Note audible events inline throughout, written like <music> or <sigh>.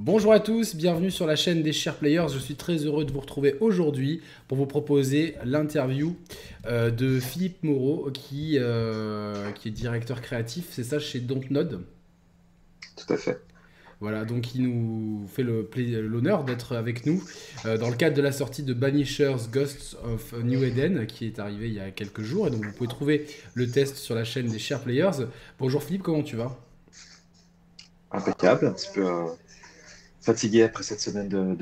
Bonjour à tous, bienvenue sur la chaîne des Share Players. Je suis très heureux de vous retrouver aujourd'hui pour vous proposer l'interview euh, de Philippe Moreau qui, euh, qui est directeur créatif, c'est ça chez Dontnod. Tout à fait. Voilà, donc il nous fait l'honneur d'être avec nous euh, dans le cadre de la sortie de Banishers Ghosts of New Eden qui est arrivé il y a quelques jours. Et donc vous pouvez trouver le test sur la chaîne des Share Players. Bonjour Philippe, comment tu vas? Impeccable, un petit peu fatigué après cette semaine de,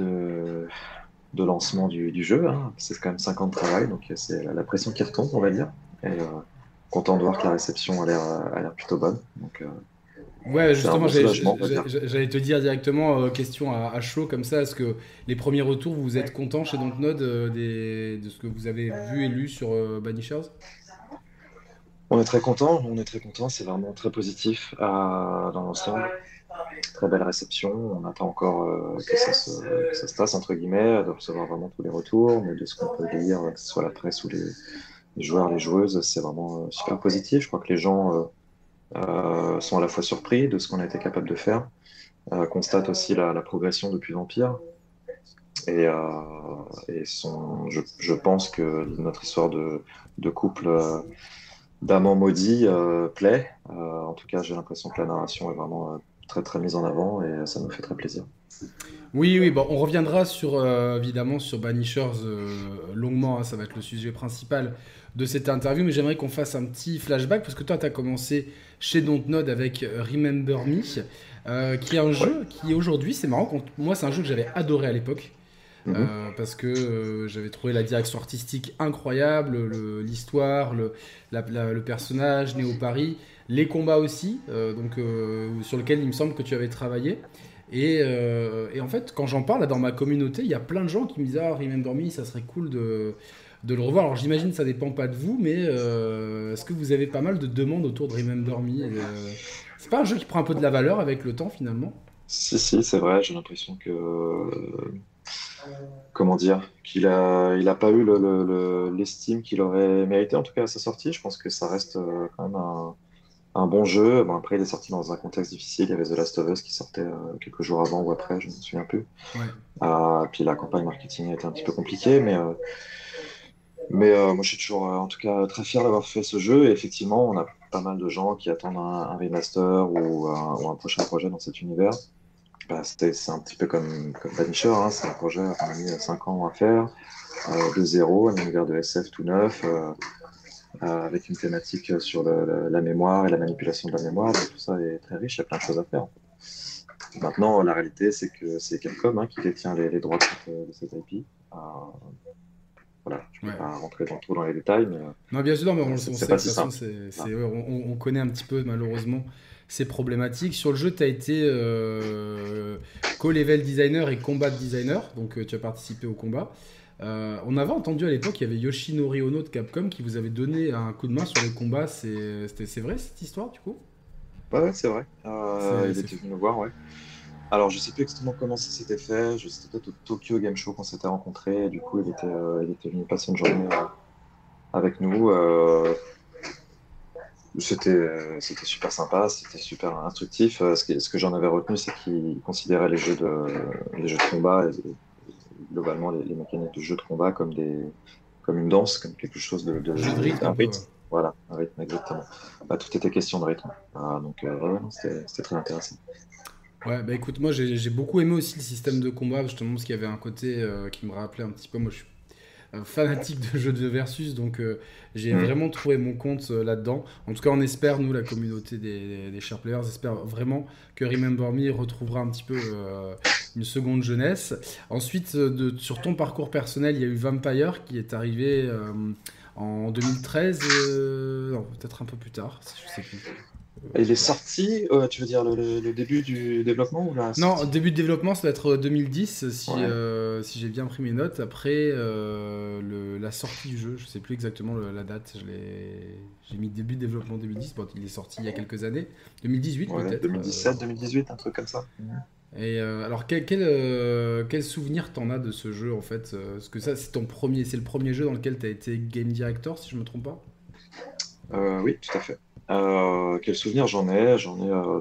de, lancement du, jeu. Hein. C'est quand même 5 ans de travail, donc c'est la, pression qui retombe, on va dire. Et euh, content de voir que la réception a l'air plutôt bonne. Donc, euh, Ouais, justement, j'allais te dire directement, euh, question à, chaud comme ça, est-ce que les premiers retours, vous êtes content chez Dontnod de ce que vous avez vu et lu sur Banishers? On est très content, on est très content, c'est vraiment très positif dans l'ensemble très belle réception. On attend encore euh, que, ça se, ça se passe, entre guillemets, de recevoir vraiment tous les retours, mais de ce qu'on peut lire, que ce soit la presse ou les, joueurs, les joueuses, c'est vraiment euh, super positif. Je crois que les gens euh, sont à la fois surpris de ce qu'on a été capable de faire, constatent aussi la, progression depuis Vampire. Et, et sont, je, je, pense que notre histoire de, de couple d'amants maudits plaît. en tout cas, j'ai l'impression que la narration est vraiment très très mise en avant et ça nous fait très plaisir. Oui, oui, bon, on reviendra sur euh, évidemment sur Banishers euh, longuement, hein, ça va être le sujet principal de cette interview, mais j'aimerais qu'on fasse un petit flashback parce que toi, tu as commencé chez Dontnod avec euh, Remember Me, qui est un jeu qui aujourd'hui, c'est marrant, moi, c'est un jeu que j'avais adoré à l'époque. Mhm. parce que j'avais trouvé la direction artistique incroyable, l'histoire, le, le, personnage, Néo Paris les combats aussi, euh, donc, euh, sur lesquels il me semble que tu avais travaillé. Et, euh, en fait, quand j'en parle dans ma communauté, il y a plein de gens qui me disent Ah, Remember Me, ça serait cool de, le revoir. Alors j'imagine que ça dépend pas de vous, mais est-ce que vous avez pas mal de demandes autour de Remember Me C'est pas un jeu qui prend un peu de la valeur avec le temps finalement? Si, si, c'est vrai, j'ai l'impression que. Comment dire Qu'il a, il a pas eu l'estime qu'il aurait mérité, en tout cas à sa sortie. Je pense que ça reste quand même un un bon jeu. Bon, après, il est sorti dans un contexte difficile. Il y avait The Last of Us qui sortait euh, quelques jours avant ou après, je ne me souviens plus. Euh, puis la campagne marketing était un petit peu compliquée, mais, euh, mais moi, je suis toujours, en tout cas, très fier d'avoir fait ce jeu. Et effectivement, on a pas mal de gens qui attendent un, remaster ou un, prochain projet dans cet univers. Bah, c'est un petit peu comme, comme hein. c'est un projet qu'on a mis 5 ans à faire, de zéro, un univers de SF tout neuf. Euh, avec une thématique sur la mémoire et la manipulation de la mémoire. tout ça est très riche, il y a plein de choses à faire. Maintenant, la réalité, c'est que c'est Capcom hein, qui détient les, droits de cette, IP. Euh, voilà, je ne vais pas rentrer dans, trop dans les détails. Mais, non, bien sûr, mais on, on, on, connaît un petit peu, malheureusement, ces problématiques. Sur le jeu, tu as été euh, co-level designer et combat designer, donc tu as participé au combat. Euh, on avait entendu à l'époque, il y avait Yoshinori Ono de Capcom qui vous avait donné un coup de main sur les combats. C'est vrai cette histoire du coup? Ouais, c'est vrai. Euh, il était venu nous voir, ouais. Alors, je sais plus exactement comment ça s'était fait. Je C'était peut-être au Tokyo Game Show qu'on s'était rencontrés. Du coup, il était, euh, il était venu passer une journée avec nous. C'était super sympa, c'était super instructif. Ce que, ce que j'en avais retenu, c'est qu'il considérait les jeux de, les jeux de combat et, globalement les, mécaniques de jeu de combat comme, des, comme une danse, comme quelque chose de, de, rythme, un rythme. Voilà, un rythme, exactement. Bah, tout était question de rythme. Ah, donc, euh, c'était très intéressant. Ouais, bah écoute, moi j'ai beaucoup aimé aussi le système de combat, justement, parce qu'il y avait un côté euh, qui me rappelait un petit peu. Moi je suis fanatique de jeux de versus, donc euh, j'ai mm. vraiment trouvé mon compte euh, là-dedans. En tout cas, on espère, nous, la communauté des, des Sharp Players, espère vraiment que Remember Me retrouvera un petit peu euh, une seconde jeunesse. Ensuite, de, sur ton parcours personnel, il y a eu Vampire qui est arrivé en 2013, peut-être un peu plus tard, je sais plus. Il est sorti, euh, tu veux dire le, début du développement ou la Non, début de développement, ça va être 2010, si, euh, si j'ai bien pris mes notes. Après euh, le, la sortie du jeu, je sais plus exactement la date, j'ai mis début de développement 2010, bon, il est sorti il y a quelques années. 2018 peut-être 2017, 2018, un truc comme ça. Et alors, quel, quel, quel souvenir t'en as de ce jeu en fait Parce que ça, c'est ton premier, c'est le premier jeu dans lequel tu as été game director, si je me trompe pas? Oui, tout à fait. Euh, quel souvenir j'en ai? J'en ai euh,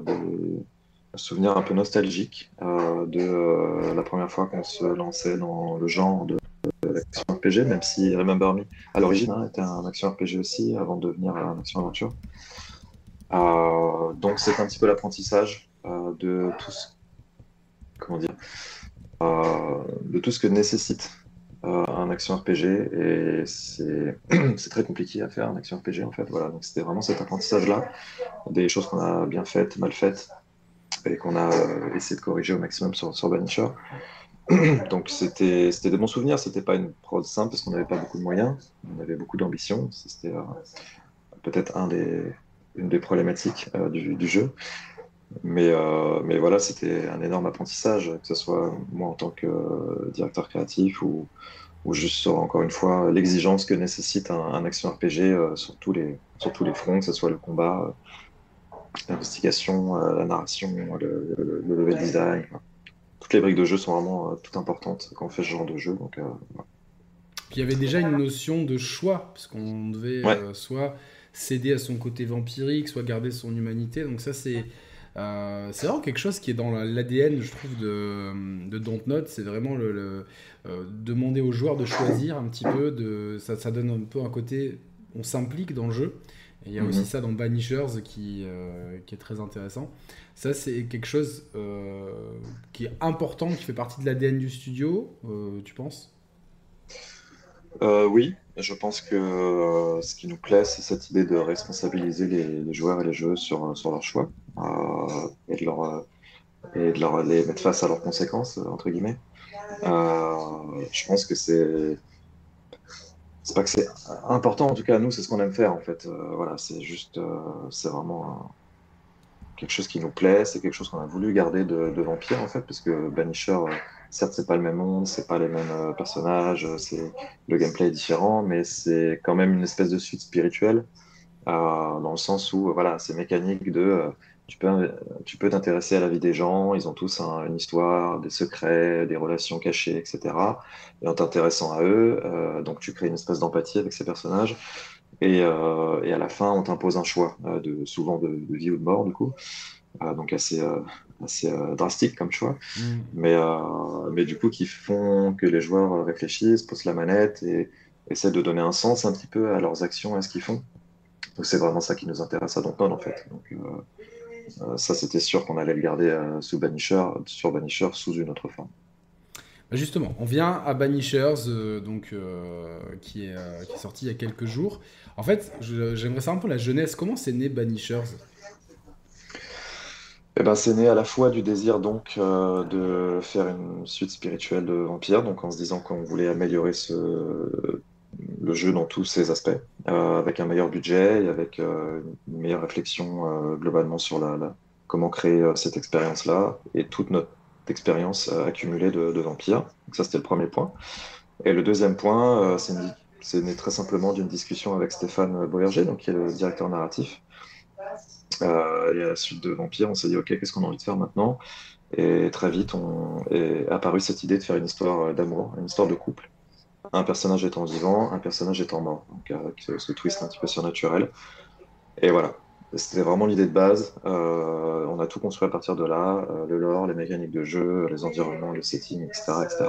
souvenir un peu nostalgique de la première fois qu'on se lançait dans le genre de, l'action RPG, même si Remember Me, à l'origine, hein, était un action RPG aussi, avant de devenir un action aventure. donc c'est un petit peu l'apprentissage de tout comment dire, de tout ce que nécessite un action RPG et <clears throat> c'est très compliqué à faire un action RPG en fait. Voilà, donc c'était vraiment cet apprentissage-là, des choses qu'on a bien faites, mal faites et qu'on a euh, essayé de corriger au maximum sur, sur Vanisher. <clears throat> donc c'était des bons souvenirs, c'était pas une prod simple parce qu'on n'avait pas beaucoup de moyens, on avait beaucoup d'ambition, c'était euh, peut-être un une des problématiques euh, du, jeu. Mais, mais voilà, c'était un énorme apprentissage, que ce soit moi en tant que directeur créatif ou, ou juste sur, encore une fois, l'exigence que nécessite un, action RPG euh, sur, tous les, sur tous les fronts, que ce soit le combat, euh, l'investigation, euh, la narration, le, level design. Toutes les briques de jeu sont vraiment toutes importantes quand on fait ce genre de jeu. Donc, Puis il y avait déjà une notion de choix, puisqu'on devait soit céder à son côté vampirique, soit garder son humanité. Donc ça, c'est euh, c'est vraiment quelque chose qui est dans l'ADN, je trouve, de, de Dontnod. C'est vraiment le, euh, demander aux joueurs de choisir un petit peu. De, ça, ça donne un peu un côté. On s'implique dans le jeu. Et il y a aussi mhm. ça dans Banishers qui, euh, qui est très intéressant. Ça, c'est quelque chose qui est important, qui fait partie de l'ADN du studio, tu penses? Oui, je pense que ce qui nous plaît, c'est cette idée de responsabiliser les, joueurs et les joueuses sur, sur leurs choix. Euh, et, de leur, euh, et de leur les mettre face à leurs conséquences, entre guillemets. Euh, je pense que c'est c'est pas que c'est important en tout cas nous c'est ce qu'on aime faire en fait voilà c'est juste c'est vraiment quelque chose qui nous plaît c'est quelque chose qu'on a voulu garder de, de, Vampire en fait parce que Banisher certes c'est pas le même monde c'est pas les mêmes personnages c'est le gameplay est différent mais c'est quand même une espèce de suite spirituelle dans le sens où voilà c'est mécanique de tu peux, tu peux t'intéresser à la vie des gens, ils ont tous une histoire, des secrets, des relations cachées, etc. Et en t'intéressant à eux, euh, donc tu crées une espèce d'empathie avec ces personnages. Et, euh, et à la fin, on t'impose un choix, euh, de, souvent de, vie ou de mort, du coup. donc assez, assez drastique comme choix. Mm. Mais, mais du coup, qui font que les joueurs réfléchissent, posent la manette et essaient de donner un sens un petit peu à leurs actions, à ce qu'ils font. Donc c'est vraiment ça qui nous intéresse à Dontnod, en fait. Donc, ça, c'était sûr qu'on allait le garder euh, sous Banisher, sur Banisher sous une autre forme. Bah, justement, on vient à Banishers, euh, donc, qui, est, qui, est, sorti il y a quelques jours. En fait, j'aimerais savoir un peu la jeunesse. Comment c'est né Banishers? Eh ben, c'est né à la fois du désir donc de faire une suite spirituelle de Vampire, donc en se disant qu'on voulait améliorer ce, le jeu dans tous ses aspects, euh, avec un meilleur budget et avec euh, une meilleure réflexion euh, globalement sur la, comment créer cette expérience-là et toute notre expérience accumulée de, Vampire. Donc ça, c'était le premier point. Et le deuxième point, c'est né très simplement d'une discussion avec Stéphane Boerger, donc, qui est le directeur narratif. et à la suite de Vampire, on s'est dit, OK, qu'est-ce qu'on a envie de faire maintenant? Et très vite, on est apparu cette idée de faire une histoire d'amour, une histoire de couple un personnage étant vivant, un personnage étant mort. Donc avec ce twist un petit peu surnaturel. Et voilà, c'était vraiment l'idée de base. Euh, on a tout construit à partir de là, euh, le lore, les mécaniques de jeu, les environnements, le setting, etc. etc.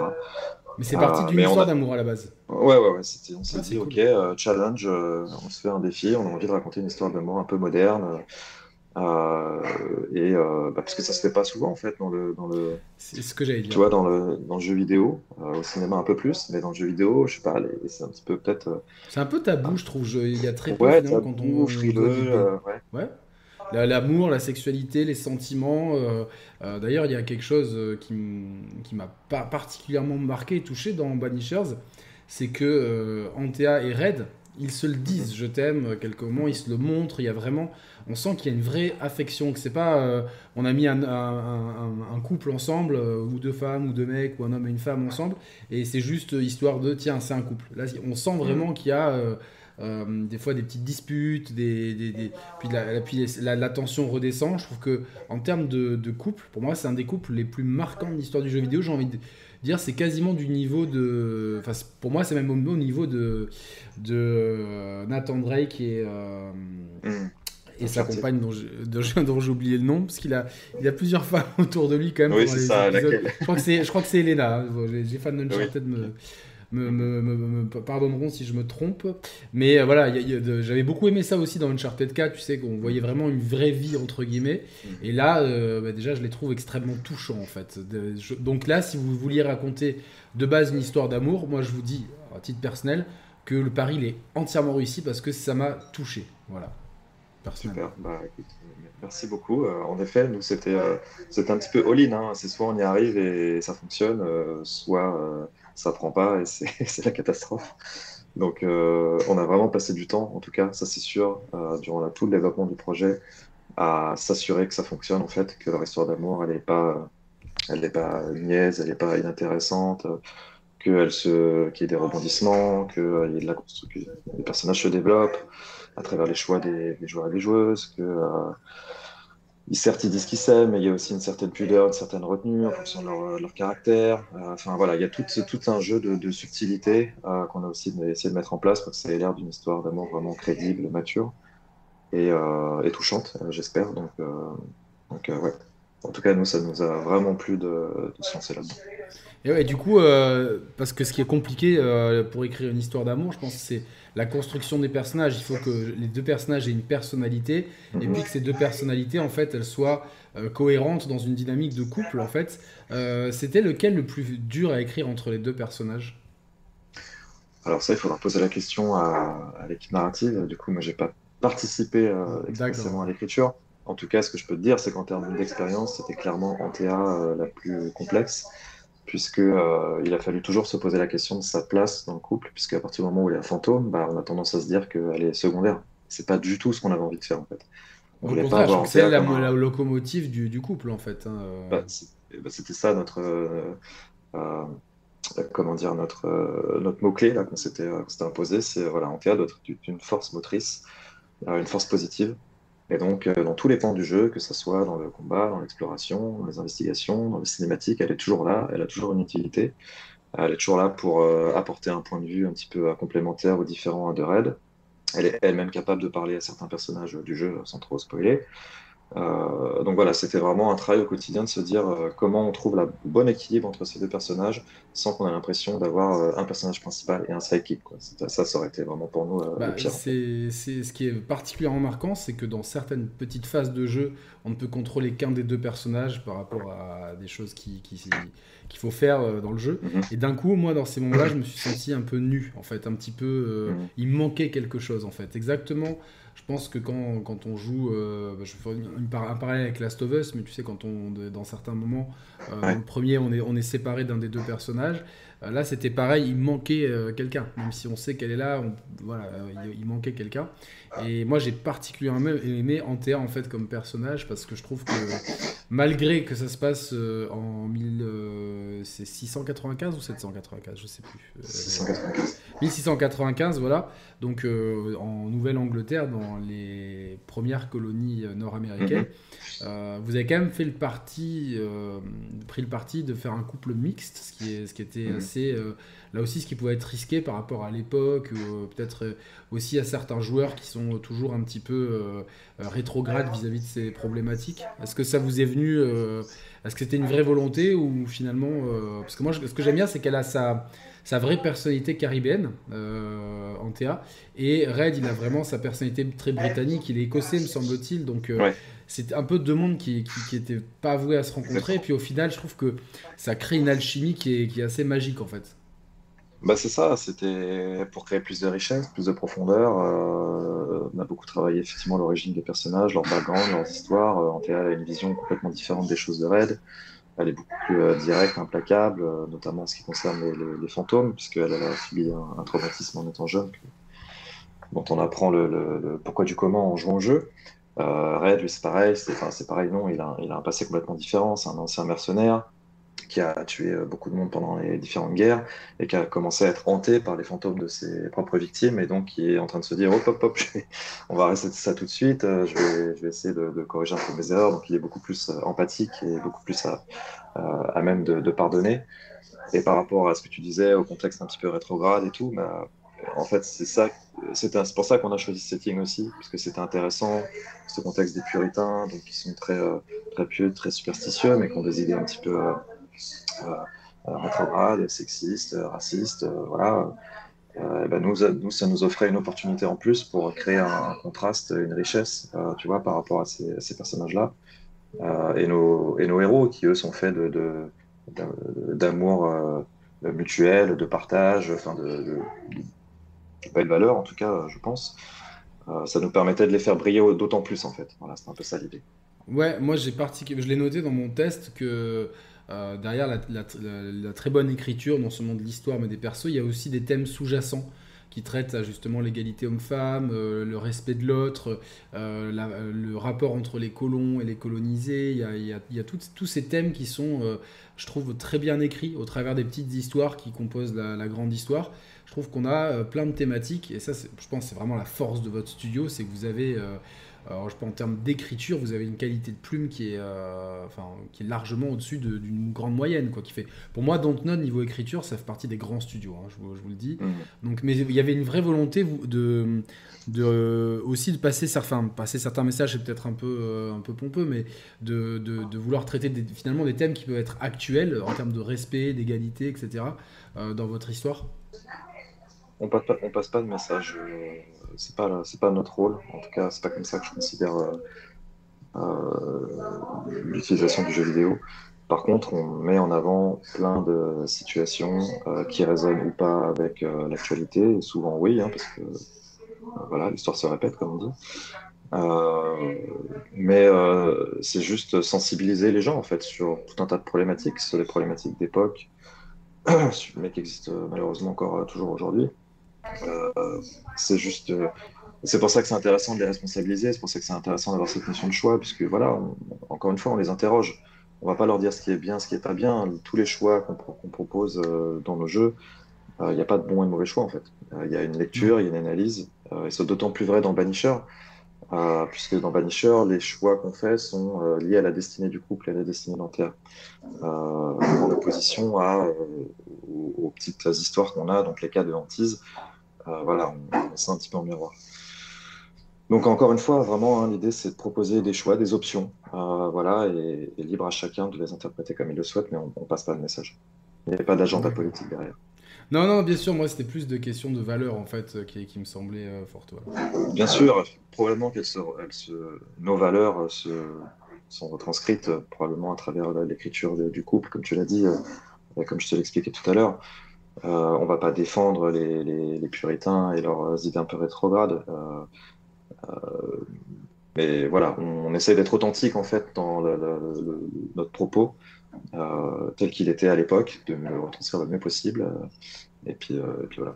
Mais c'est parti d'une histoire d'amour à la base. Ouais, ouais, ouais. on s'est ah, dit, ok, euh, challenge, on se fait un défi, on a envie de raconter une histoire d'amour un peu moderne. Euh, et euh, bah, parce que ça se fait pas souvent en fait dans le dans le c'est ce que j'allais dire tu vois dans le dans le jeu vidéo euh, au cinéma un peu plus mais dans le jeu vidéo je sais pas c'est un petit peu peut-être c'est un peu tabou je trouve il y a très peu ouais, tabou, quand on frileux ouais, ouais. L'amour, la sexualité, les sentiments. D'ailleurs, il y a quelque chose qui m'a particulièrement marqué et touché dans Banishers, c'est que Antea et Red, ils se le disent, je t'aime, quelques moments, ils se le montrent, il y a vraiment on sent qu'il y a une vraie affection, que c'est pas euh, on a mis un, couple ensemble, euh, ou deux femmes, ou deux mecs, ou un homme et une femme ensemble, et c'est juste histoire de tiens, c'est un couple. Là, on sent vraiment qu'il y a euh, des fois des petites disputes, des, puis, la, tension redescend. Je trouve que en termes de, couple, pour moi, c'est un des couples les plus marquants de l'histoire du jeu vidéo. J'ai envie de dire c'est quasiment du niveau de enfin pour moi c'est même au, niveau de de Nathan Drake et mm et sa compagne <laughs> dont j'ai oublié le nom, parce qu'il a, il a plusieurs <laughs> femmes autour de lui quand même. Oui, c'est ça, laquelle je, crois que c'est, je crois que c'est Elena. Hein. Les fans d'Uncharted oui. me, me, me, pardonneront si je me trompe. Mais euh, voilà, j'avais beaucoup aimé ça aussi dans Uncharted 4, tu sais, qu'on voyait vraiment une vraie vie, entre guillemets. Et là, euh, bah, déjà, je les trouve extrêmement touchants, en fait. donc là, si vous vouliez raconter de base une histoire d'amour, moi, je vous dis, à titre personnel, que le pari, il est entièrement réussi parce que ça m'a touché. Voilà. Super, bah, merci beaucoup. Euh, en effet, nous, c'était un petit peu all-in. Hein. C'est soit on y arrive et ça fonctionne, soit ça prend pas et <laughs> c'est la catastrophe. Donc, euh, on a vraiment passé du temps, en tout cas, ça c'est sûr, euh, durant tout le développement du projet, à s'assurer que ça fonctionne, en fait, que leur histoire d'amour, elle n'est pas, pas niaise, elle n'est pas inintéressante, qu'il qu'il y ait des rebondissements, qu'il y ait de la construction, que les personnages se développent à travers les choix des, joueurs et des joueuses, que euh, certes, ils disent qu'ils s'aiment, mais il y a aussi une certaine pudeur, une certaine retenue en fonction de leur, leur caractère. Euh, enfin voilà, il y a tout, un jeu de, de subtilité euh, qu'on a aussi essayé de mettre en place pour que ça ait l'air d'une histoire d'amour vraiment crédible, mature et, euh, et touchante, j'espère. Donc, donc ouais. En tout cas, nous, ça nous a vraiment plu de, de se lancer là-dedans. Et ouais, du coup, parce que ce qui est compliqué pour écrire une histoire d'amour, je pense que c'est la construction des personnages. Il faut que les deux personnages aient une personnalité et mhm. puis que ces deux personnalités, en fait, elles soient euh, cohérentes dans une dynamique de couple, en fait. Euh, c'était lequel le plus dur à écrire entre les deux personnages? Alors ça, il faudra poser la question à, l'équipe narrative. Du coup, moi, j'ai pas participé euh, expressément à l'écriture. En tout cas, ce que je peux te dire, c'est qu'en termes d'expérience, c'était clairement Antea la plus complexe puisque euh, il a fallu toujours se poser la question de sa place dans le couple, puisque à partir du moment où il est un fantôme, bah, on a tendance à se dire qu'elle est secondaire. C'est pas du tout ce qu'on avait envie de faire en fait. On voulait pas avoir c'est la, la, locomotive du, du, couple en fait. Hein, euh. bah, bah, C'était ça notre euh, euh comment dire notre euh, notre mot clé là qu'on s'était imposé, c'est voilà en cas d'être une force motrice, une force positive et donc, euh, dans tous les pans du jeu, que ce soit dans le combat, dans l'exploration, dans les investigations, dans les cinématiques, elle est toujours là, elle a toujours une utilité. Elle est toujours là pour euh, apporter un point de vue un petit peu euh, complémentaire aux différents de raid. Elle est elle-même capable de parler à certains personnages du jeu sans trop spoiler. Euh, donc voilà, c'était vraiment un travail au quotidien de se dire euh, comment on trouve le bon équilibre entre ces deux personnages sans qu'on ait l'impression d'avoir euh, un personnage principal et un sidekick. Quoi. Ça, ça aurait été vraiment pour nous bah, le pire. C'est, ce qui est particulièrement marquant, c'est que dans certaines petites phases de jeu, on ne peut contrôler qu'un des deux personnages par rapport à des choses qui, qu'il faut faire dans le jeu. Mhm. Et d'un coup, moi, dans ces moments-là, je me suis senti un peu nu, en fait, un petit peu. Mhm. Il manquait quelque chose, en fait. Exactement je pense que quand, quand on joue, euh, bah, je fais une, un parallèle avec Last of Us, mais tu sais, quand on, dans certains moments, euh, dans le premier, on est, on est séparé d'un des deux personnages. Euh, là, c'était pareil, il manquait quelqu'un. Même si on sait qu'elle est là, voilà, il, manquait quelqu'un. Et moi, j'ai particulièrement aimé Antea en fait comme personnage parce que je trouve que malgré que ça se passe en 1695 ou 795, je sais plus. 1695, voilà. Donc en Nouvelle-Angleterre, dans les premières colonies euh, nord-américaines, mhm. euh, vous avez quand même fait le parti, euh, pris le parti de faire un couple mixte, ce qui, est, ce qui était mhm. assez, là aussi, ce qui pouvait être risqué par rapport à l'époque, peut-être aussi à certains joueurs qui sont toujours un petit peu rétrogrades vis-à-vis de ces problématiques. Est-ce que ça vous est venu Est-ce que c'était une vraie volonté ou finalement, parce que moi, ce que j'aime bien, c'est qu'elle a sa sa vraie personnalité caribéenne, euh, Antea. Et Red, il a vraiment sa personnalité très britannique. Il est écossais, me semble-t-il. Donc, euh, c'est un peu deux mondes qui n'étaient pas avoués à se rencontrer. Et puis, au final, je trouve que ça crée une alchimie qui est, qui est assez magique, en fait. Bah c'est ça, c'était pour créer plus de richesse, plus de profondeur. Euh, on a beaucoup travaillé effectivement l'origine des personnages, leur background, leurs histoires. Euh, Antea a une vision complètement différente des choses de Red elle est beaucoup plus euh, directe, implacable, euh, notamment en ce qui concerne les, fantômes, puisqu'elle a subi un, traumatisme en étant jeune, dont on apprend le, pourquoi du comment en jouant au jeu. Red, lui, c'est pareil, c'est pareil, non, il a un passé complètement différent, c'est un ancien mercenaire, qui a tué euh, beaucoup de monde pendant les différentes guerres et qui a commencé à être hanté par les fantômes de ses propres victimes et donc qui est en train de se dire hop hop hop <laughs> on va arrêter ça tout de suite euh, je vais, essayer de, corriger un peu mes erreurs donc il est beaucoup plus euh, empathique et beaucoup plus à, même de, pardonner et par rapport à ce que tu disais au contexte un petit peu rétrograde et tout bah, en fait, c'est ça. C'est pour ça qu'on a choisi ce setting aussi, parce que c'était intéressant, ce contexte des puritains, donc qui sont très, très pieux, très superstitieux, mais qui ont des idées un petit peu rétrogrades, sexistes, racistes, voilà. Ben nous, nous, ça nous offrait une opportunité en plus pour créer un, contraste, une richesse, tu vois, par rapport à ces, personnages-là. et, nos, et nos héros, qui eux sont faits de, d'amour mutuel, de partage, enfin de, de, belles valeurs en tout cas, je pense. Euh, ça nous permettait de les faire briller d'autant plus en fait. Voilà, c'est un peu ça l'idée. Ouais, moi j'ai je l'ai noté dans mon test que euh, derrière la, très bonne écriture, non seulement de l'histoire mais des persos, il y a aussi des thèmes sous-jacents qui traitent justement l'égalité homme-femme, euh, le respect de l'autre, le rapport entre les colons et les colonisés. Il y a, tous ces thèmes qui sont je trouve, très bien écrit au travers des petites histoires qui composent la, grande histoire. Je trouve qu'on a euh, plein de thématiques et ça, je pense, c'est vraiment la force de votre studio, c'est que vous avez, euh, alors, je pense en termes d'écriture, vous avez une qualité de plume qui est, euh, enfin, qui est largement au-dessus d'une grande moyenne, quoi. Qui fait, pour moi, Dontnod niveau écriture, ça fait partie des grands studios, hein, je, vous, je, vous, le dis. Mmh. Donc, mais il y avait une vraie volonté de, de aussi de passer, enfin, passer certains messages, c'est peut-être un peu, un peu pompeux, mais de, de, vouloir traiter finalement des thèmes qui peuvent être actuels en termes de respect, d'égalité, etc. dans votre histoire. On passe pas, on passe pas de message c'est pas c'est pas notre rôle. En tout cas, c'est pas comme ça que je considère euh, euh, l'utilisation du jeu vidéo. Par contre, on met en avant plein de situations euh, qui résonnent ou pas avec l'actualité. Souvent, oui, hein, parce que voilà, l'histoire se répète, comme on dit. mais c'est juste sensibiliser les gens en fait sur tout un tas de problématiques, sur des problématiques d'époque, <coughs> mais qui existent malheureusement encore toujours aujourd'hui. Euh, c'est juste. Euh, c'est pour ça que c'est intéressant de les responsabiliser, c'est pour ça que c'est intéressant d'avoir cette notion de choix, puisque voilà, encore une fois, on les interroge. On va pas leur dire ce qui est bien, ce qui est pas bien. Tous les choix qu'on propose euh, dans nos jeux, il n'y a pas de bon et de mauvais choix en fait. Il y a une lecture, il y a une analyse, et c'est d'autant plus vrai dans Banisher, puisque dans Banisher, les choix qu'on fait sont liés à la destinée du couple et à la destinée dentaire, en opposition à, aux, aux, petites histoires qu'on a, donc les cas de hantise, euh, voilà, on, met ça un petit peu en miroir. Donc encore une fois, vraiment, hein, l'idée c'est de proposer des choix, des options, euh, voilà, et, libre à chacun de les interpréter comme il le souhaite, mais on, ne passe pas le message. Il n'y a pas d'agenda politique derrière. Non, non, bien sûr, moi c'était plus de questions de valeur en fait euh, qui, me semblaient fortes. Bien sûr, probablement que nos valeurs se, sont retranscrites probablement à travers l'écriture du couple, comme tu l'as dit, comme je te l'expliquais tout à l'heure. On euh, on va pas défendre les, puritains et leurs idées un peu rétrogrades. Euh, euh, mais voilà, on, essaie d'être authentique en fait dans notre propos, tel qu'il était à l'époque, de le retranscrire le mieux possible. et puis voilà.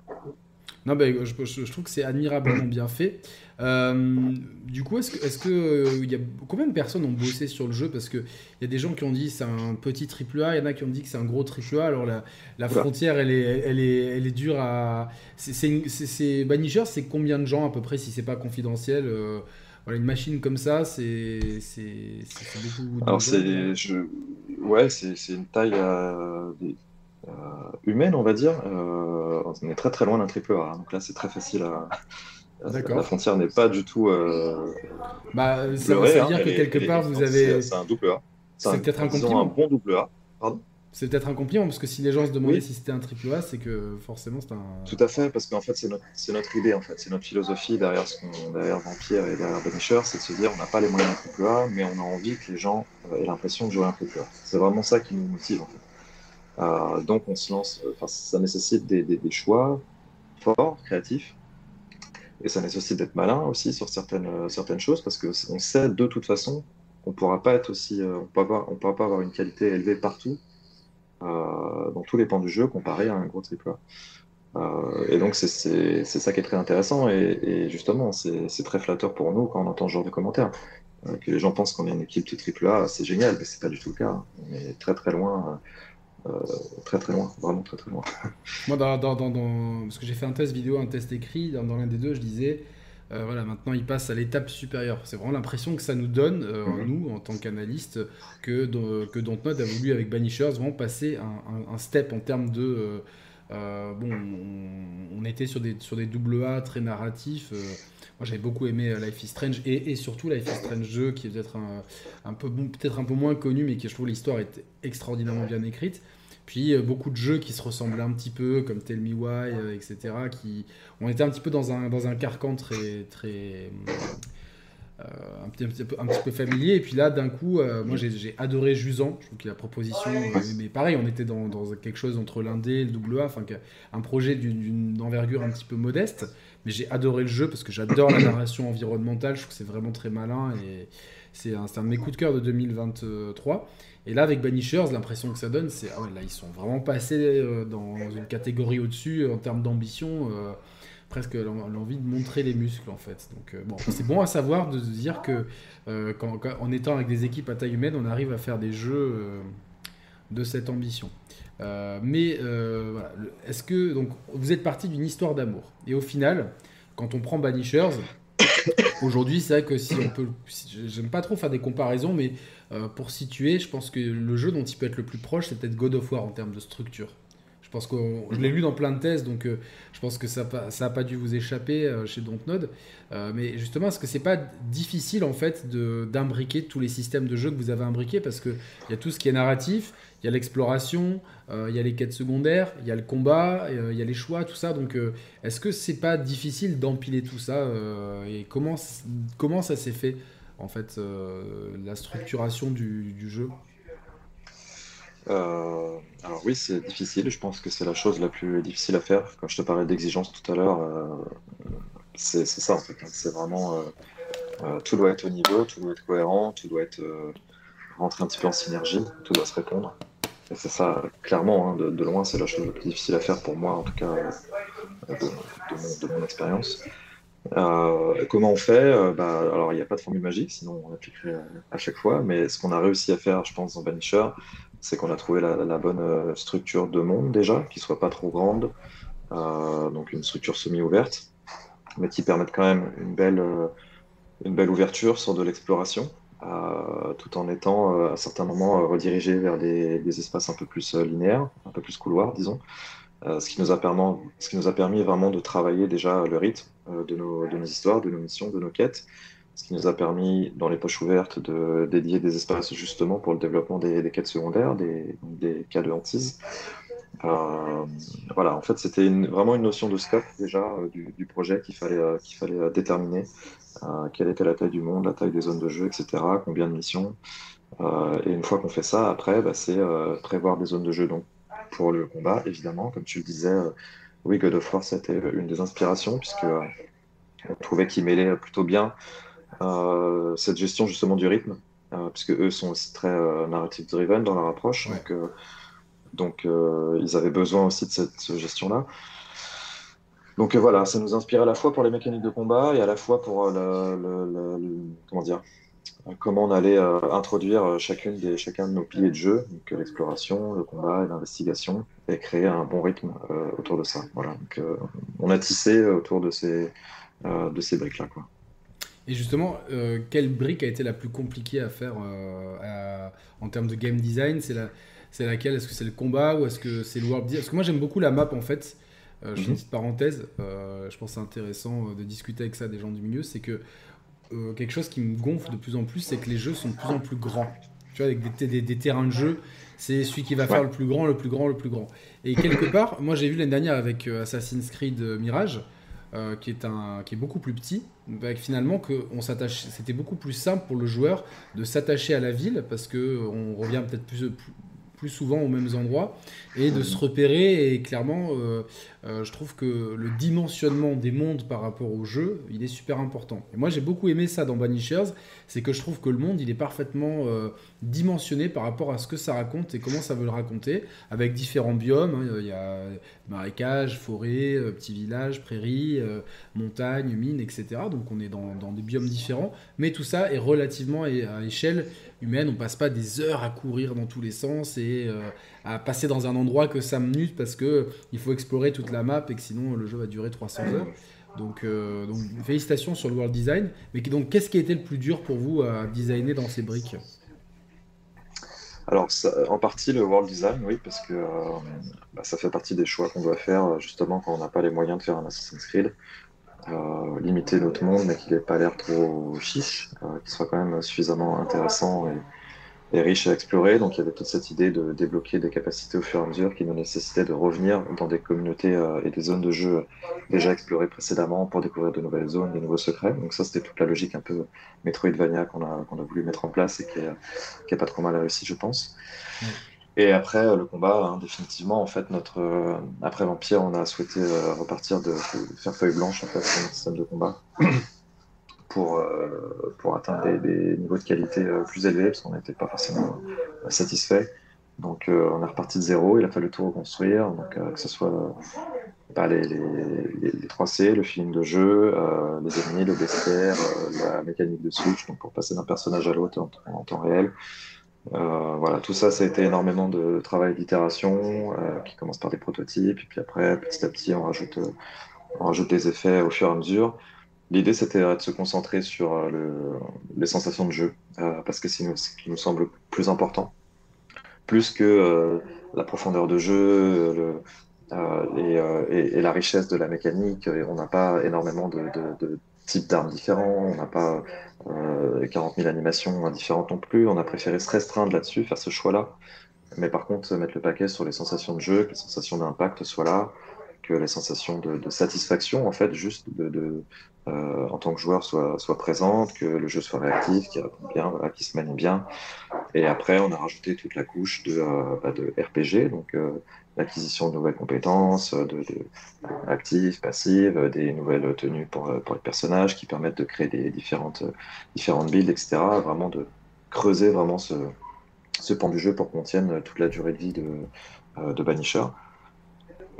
Non, ben, je, trouve que c'est admirablement bien fait. Euh, du coup, est-ce que, est-ce que euh, y a, combien de personnes ont bossé sur le jeu? Parce qu'il y a des gens qui ont dit c'est un petit triple A, il y en a qui ont dit que c'est un gros triple A. Alors la, la frontière, elle est, elle, est, elle est dure à. C'est, c'est, Banisher, c'est combien de gens à peu près si c'est pas confidentiel euh, voilà, une machine comme ça, c'est, c'est, beaucoup. Alors c'est, je... ouais, c'est, une taille. Euh, humaine, on va dire, euh, on est très très loin d'un triple A. Hein. Donc là, c'est très facile à. La frontière n'est pas du tout. Euh, bah, ça, veut dire hein. que quelque part, vous avez. C'est un double A. C'est peut-être un compliment. un bon double A. Pardon? C'est peut-être un compliment, parce que si les gens se demandaient si c'était un triple A, c'est que forcément c'est un. Tout à fait, parce qu'en fait, c'est notre, notre, idée, en fait. C'est notre philosophie derrière, ce derrière Vampire et derrière Punisher, c'est de se dire on n'a pas les moyens d'un triple A, mais on a envie que les gens aient l'impression de jouer un triple A. C'est vraiment ça qui nous motive, en fait. Euh, donc on se lance, enfin ça nécessite des, choix forts, créatifs, et ça nécessite d'être malin aussi sur certaines, euh, certaines choses parce qu'on sait de toute façon qu'on pourra pas être aussi, euh, on peut avoir, on pourra pas avoir une qualité élevée partout dans tous les pans du jeu comparé à un gros triple et donc c'est ça qui est très intéressant et, justement c'est très flatteur pour nous quand on entend ce genre de commentaires. que les gens pensent qu'on est une équipe de triple A, c'est génial, mais c'est pas du tout le cas. On est très très loin euh, très très loin, vraiment très très loin. <laughs> Moi, dans, dans, dans, parce que j'ai fait un test vidéo, un test écrit, dans, l'un des deux, je disais, euh, voilà, maintenant il passe à l'étape supérieure. C'est vraiment l'impression que ça nous donne, euh, mhm. nous, en tant qu'analystes, que, que Dontnod a voulu, avec Banishers, vraiment passer un, un, step en termes de, bon, on, était sur des, sur des double A très narratifs. moi, j'avais beaucoup aimé Life is Strange et, surtout Life is Strange 2, qui est peut-être un, un, peu, un peu moins connu, mais qui, je trouve, l'histoire est extraordinairement bien écrite. Puis beaucoup de jeux qui se ressemblaient un petit peu, comme Tell Me Why, etc., qui ont été un petit peu dans un, dans un carcan très, très, euh, un, petit, peu, un petit peu familier. Et puis là, d'un coup, euh, moi j'ai adoré Jusant. Je trouve que la proposition, euh, mais, pareil, on était dans, dans, quelque chose entre l'indé et le double A, enfin un projet d'une envergure un petit peu modeste. Mais j'ai adoré le jeu parce que j'adore la narration environnementale. Je trouve que c'est vraiment très malin et c'est un, un, de mes coups de cœur de 2023. Et là, avec Banishers, l'impression que ça donne, c'est ah ouais, là ils sont vraiment passés dans une catégorie au-dessus en termes d'ambition presque l'envie de montrer les muscles en fait. Donc euh, bon, c'est bon à savoir de se dire que euh, en étant avec des équipes à taille humaine, on arrive à faire des jeux euh, de cette ambition. mais voilà, est-ce que donc vous êtes parti d'une histoire d'amour et au final, quand on prend Banishers, aujourd'hui c'est vrai que si on peut, j'aime pas trop faire des comparaisons, mais pour situer, je pense que le jeu dont il peut être le plus proche, c'est peut-être God of War en termes de structure. Je pense que je l'ai lu dans plein de thèses, donc euh, je pense que ça n'a pas dû vous échapper euh, chez Dontnod. Euh, mais justement, est-ce que c'est pas difficile en fait d'imbriquer tous les systèmes de jeu que vous avez imbriqués? Parce qu'il y a tout ce qui est narratif, il y a l'exploration, il y a les quêtes secondaires, il y a le combat, il y a les choix, tout ça. Donc est-ce que c'est pas difficile d'empiler tout ça Et comment, comment ça s'est fait en fait, la structuration du, du jeu? Euh, alors oui, c'est difficile. Je pense que c'est la chose la plus difficile à faire. Quand je te parlais d'exigence tout à l'heure, euh, c'est ça en fait. C'est vraiment euh, tout doit être au niveau, tout doit être cohérent, tout doit être rentrer un petit peu en synergie, tout doit se répondre. Et c'est ça, clairement, hein, de, loin, c'est la chose la plus difficile à faire pour moi, en tout cas de, mon, expérience. comment on fait? Bah, Alors, il n'y a pas de formule magique, sinon on appliquerait à chaque fois. Mais ce qu'on a réussi à faire, je pense, dans Banisher, c'est qu'on a trouvé la, bonne euh, structure de monde déjà, qui soit pas trop grande, euh, donc une structure semi-ouverte, mais qui permette quand même une belle, euh, une belle ouverture sur de l'exploration, tout en étant à certains moments redirigé vers des, espaces un peu plus linéaires, un peu plus couloirs, disons. ce, qui nous a permis, ce qui nous a permis vraiment de travailler déjà le rythme de, nos, de nos histoires, de nos missions, de nos quêtes, ce qui nous a permis, dans les poches ouvertes, de dédier des espaces justement pour le développement des, quêtes secondaires, des, des, cas de hantise. Euh, voilà, en fait, c'était vraiment une notion de scope déjà euh, du, projet qu'il fallait, euh, qu'il fallait déterminer. quelle était la taille du monde, la taille des zones de jeu, etc., combien de missions. et une fois qu'on fait ça, après, bah, c'est prévoir des zones de jeu donc, pour le combat, évidemment. Comme tu le disais, oui, God of War, c'était une des inspirations, puisque on trouvait qu'il mêlait plutôt bien cette gestion justement du rythme, euh, puisque eux sont aussi très euh, narrative driven dans leur approche. Donc, donc ils avaient besoin aussi de cette gestion-là. Donc voilà, ça nous inspire à la fois pour les mécaniques de combat et à la fois pour le, comment dire, comment on allait introduire chacune des, chacun de nos piliers de jeu, donc l'exploration, le combat et l'investigation, et créer un bon rythme autour de ça. Voilà, donc on a tissé autour de ces, de ces briques-là. Quoi. Et justement, euh, quelle brique a été la plus compliquée à faire euh, en termes de game design? C'est la, c'est laquelle? Est-ce que c'est le combat ou est-ce que c'est le world design Parce que moi j'aime beaucoup la map en fait. Euh, je fais une mhm. petite parenthèse. je pense que c'est intéressant de discuter avec ça des gens du milieu. C'est que quelque chose qui me gonfle de plus en plus, c'est que les jeux sont de plus en plus grands. Tu vois, avec des, des, terrains de jeu, c'est celui qui va faire le plus grand, le plus grand, le plus grand. Et quelque part, moi j'ai vu l'année dernière avec Assassin's Creed Mirage. Qui, est un, qui est beaucoup plus petit. Bah, finalement, que on s'attache, c'était beaucoup plus simple pour le joueur de s'attacher à la ville parce que on revient peut-être plus, plus souvent aux mêmes endroits et de se repérer. Et clairement, euh, euh, je trouve que le dimensionnement des mondes par rapport au jeu, il est super important. Et moi, j'ai beaucoup aimé ça dans Banishers, c'est que je trouve que le monde, il est parfaitement euh, dimensionné par rapport à ce que ça raconte et comment ça veut le raconter, avec différents biomes. Hein. Il y a marécages, forêts, petits villages, prairies, montagnes, mines, etc. Donc on est dans, dans, des biomes différents, mais tout ça est relativement à échelle humaine. On passe pas des heures à courir dans tous les sens et euh, à passer dans un endroit que 5 minutes parce que il faut explorer toute la map et que sinon le jeu va durer 300 heures. Donc, euh, donc félicitations sur le world design. Mais donc qu'est-ce qui a été le plus dur pour vous à designer dans ces briques? Alors, en partie le world design, oui, parce que bah, ça fait partie des choix qu'on doit faire justement quand on n'a pas les moyens de faire un Assassin's Creed. Limiter notre monde, mais qu'il n'ait pas l'air trop chiche, qu'il soit quand même suffisamment intéressant et, riche à explorer. Donc il y avait toute cette idée de débloquer des capacités au fur et à mesure qui nous nécessitait de revenir dans des communautés euh, et des zones de jeu déjà explorées précédemment pour découvrir de nouvelles zones, des nouveaux secrets. Donc ça c'était toute la logique un peu Metroidvania qu'on a, qu'on a voulu mettre en place et qui est pas trop mal réussi je pense. Et après euh, le combat, hein, définitivement, en fait, notre euh, après Vampire, on a souhaité repartir de, faire feuille blanche en fait notre système de combat <clears throat> pour, euh, pour atteindre des, niveaux de qualité euh, plus élevés, parce qu'on n'était pas forcément euh, satisfait. Donc on est reparti de zéro, il a fallu tout reconstruire, donc que ce soit bah, les, les, les, 3C, le film de jeu, les ennemis, le bestiaire, la mécanique de switch, donc pour passer d'un personnage à l'autre en, temps réel. Voilà, tout ça, ça a été énormément de travail d'itération, qui commence par des prototypes, et puis après, petit à petit, on rajoute, on rajoute des effets au fur et à mesure. L'idée, c'était de se concentrer sur euh, le, les sensations de jeu, euh, parce que c'est ce qui nous semble plus important, plus que euh, la profondeur de jeu et, la richesse de la mécanique. on n'a pas énormément de types d'armes différents, on n'a pas 40 000 animations différentes non plus. On a préféré se restreindre là-dessus, faire ce choix-là. Mais par contre, mettre le paquet sur les sensations de jeu, que les sensations d'impact soient là, que les sensations de, satisfaction, en fait, juste euh, en tant que joueur soit, soit présente, que le jeu soit réactif, qu'il réponde bien, qu'il se mène bien. Et après, on a rajouté toute la couche de, euh, bah, de RPG, donc euh, l'acquisition de nouvelles compétences, de, de actives, passives, des nouvelles tenues pour, pour les personnages qui permettent de créer des différentes, différentes builds, etc. Vraiment de creuser vraiment ce, ce pan du jeu pour qu'on tienne toute la durée de vie de, de Banisher.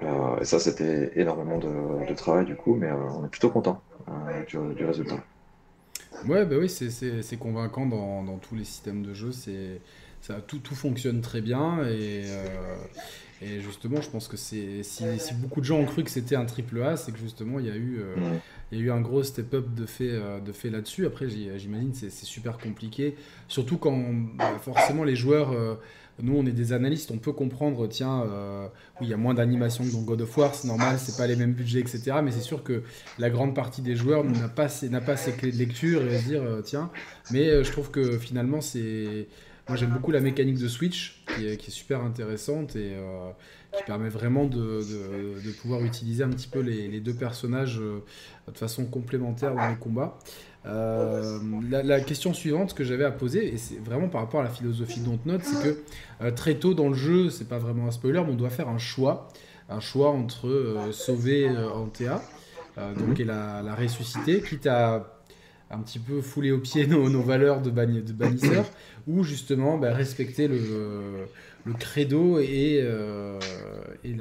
Euh, et ça, c'était énormément de, travail du coup, mais euh, on est plutôt content euh, du, résultat. Ouais, bah oui, c'est convaincant dans, dans, tous les systèmes de jeu. Ça, tout, tout fonctionne très bien et, et justement, je pense que si, si, beaucoup de gens ont cru que c'était un triple A, c'est que justement il y a eu, il y a eu un gros step-up de fait, de fait là-dessus. Après, j'imagine c'est super compliqué, surtout quand bah, forcément les joueurs nous, on est des analystes, on peut comprendre, tiens, euh, oui, il y a moins d'animation que dans God of War, c'est normal, c'est pas les mêmes budgets, etc. Mais c'est sûr que la grande partie des joueurs n'a pas, n'a pas ces clés de lecture et se dire, euh, tiens. Mais euh, je trouve que finalement, c'est. Moi, j'aime beaucoup la mécanique de Switch, qui est, super intéressante et qui permet vraiment de, pouvoir utiliser un petit peu les, les deux personnages de façon complémentaire dans les combats. Euh, la, question suivante que j'avais à poser, et c'est vraiment par rapport à la philosophie Dontnod, c'est que euh, très tôt dans le jeu, c'est pas vraiment un spoiler, mais on doit faire un choix, un choix entre euh, sauver Antea, donc mhm. et la, la, ressusciter, quitte à un petit peu fouler au pied <laughs> nos, nos valeurs de, de bannisseur, <coughs> ou justement bah, respecter le, le credo et, et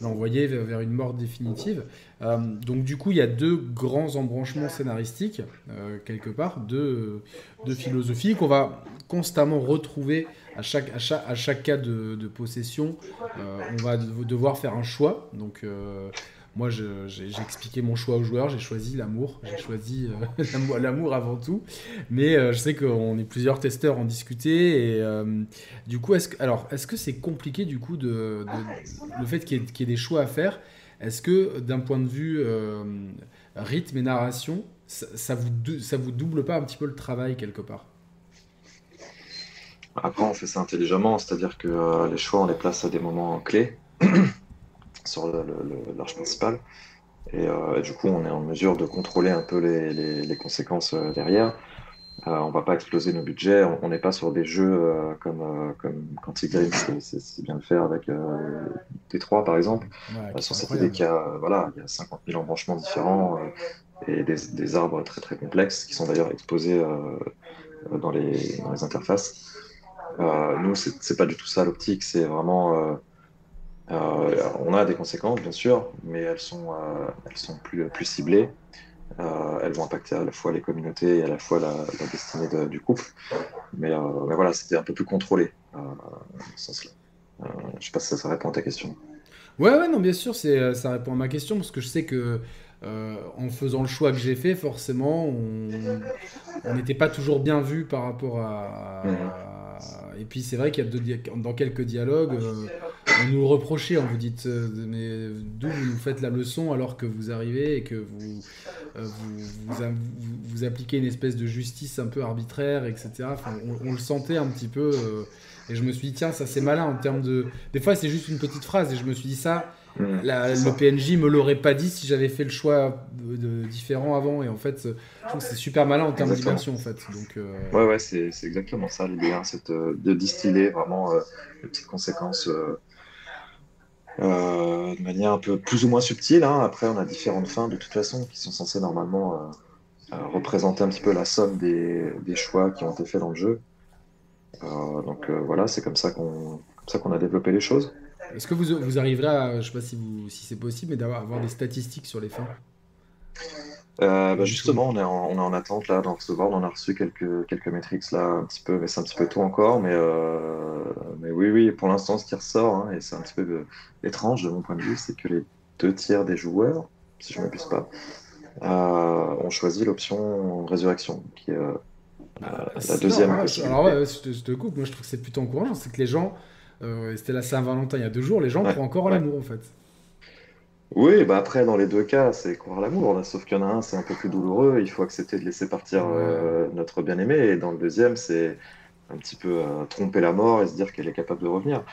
l'envoyer vers, une mort définitive. Euh, donc du coup, il y a deux grands embranchements scénaristiques, euh, quelque part, deux, deux philosophies qu'on va constamment retrouver à chaque, à chaque, à chaque cas de, de possession. Euh, on va devoir faire un choix. Donc moi, j'ai expliqué mon choix aux joueurs, j'ai choisi l'amour, j'ai choisi <laughs> l'amour avant tout. Mais je sais qu'on est plusieurs testeurs en discuter. Et du coup, est-ce que, alors, est-ce que c'est compliqué du coup de, le fait qu'il y, y, ait des choix à faire est-ce que d'un point de vue euh, rythme et narration, ça, vous, ça vous double pas un petit peu le travail quelque part? Après, on fait ça intelligemment, c'est-à-dire que euh, les choix, on les place à des moments clés <clears throat> sur l'arche principale. Euh, et, du coup, on est en mesure de contrôler un peu les conséquences derrière. Euh, on va pas exploser nos budgets. On n'est pas sur des jeux euh, comme, euh, comme Quantic Dream, c'est bien le faire avec T3 par exemple. sur cette idée qu'il y voilà, y a 50 000 embranchements différents et des, arbres très très complexes qui sont d'ailleurs exposés dans les, dans, les, interfaces. nous, c'est pas du tout ça l'optique, c'est vraiment. On a des conséquences, bien sûr, mais elles sont, elles sont plus, plus ciblées. Euh, elles vont impacter à la fois les communautés et à la fois la, destinée du couple. Mais, euh, mais voilà, c'était un peu plus contrôlé euh, ce sens-là. je sais pas si ça, répond à ta question. Ouais, ouais, non, bien sûr, c'est, ça répond à ma question parce que je sais que en faisant le choix que j'ai fait, forcément, on n'était pas toujours bien vu par rapport à, et puis c'est vrai qu'il y a dans quelques dialogues, on nous reprochait, on vous dit mais d'où vous nous faites la leçon alors que vous arrivez et que vous, vous, vous, appliquez une espèce de justice un peu arbitraire, etc. on, le sentait un petit peu. et je me suis dit, tiens, ça c'est malin en termes de. Des fois, c'est juste une petite phrase et je me suis dit, ça, Mmh. le PNJ me l'aurait pas dit si j'avais fait le choix de, différent avant. Et en fait, je trouve que c'est super malin en termes d'immersion en fait. Donc, euh, Ouais, ouais, c'est exactement ça l'idée, hein, c'est de distiller vraiment euh, les petites conséquences euh, de manière un peu plus ou moins subtile. Hein. Après, on a différentes fins de toute façon qui sont censées normalement représenter un petit peu la somme des, des, choix qui ont été faits dans le jeu. donc voilà, c'est comme ça qu'on qu'on a développé les choses. Est-ce que vous, vous, arriverez à, je ne sais pas si, si c'est possible, mais d'avoir avoir des statistiques sur les fins? Euh, bah justement, on est, en, on est en attente là d'en recevoir. On en a reçu quelques, quelques métriques là, un petit peu, mais c'est un petit peu tôt encore. Mais, euh, mais oui, oui, pour l'instant, ce qui ressort, hein, et c'est un petit peu euh, étrange de mon point de vue, c'est que les deux tiers des joueurs, si je ne m'abuse pas, ont choisi l'option résurrection, qui est ah, la deuxième. alors, ouais, je, te, je, te, coupe, moi je trouve que c'est plutôt encourageant, c'est que les gens euh, c'était la Saint-Valentin il y a deux jours, les gens croient encore à l'amour en fait. Oui, bah après, dans les deux cas, c'est croire à l'amour. Sauf qu'il y en a un, c'est un peu plus douloureux. Il faut accepter de laisser partir euh, notre bien-aimé. Et dans le deuxième, c'est un petit peu euh, tromper la mort et se dire qu'elle est capable de revenir.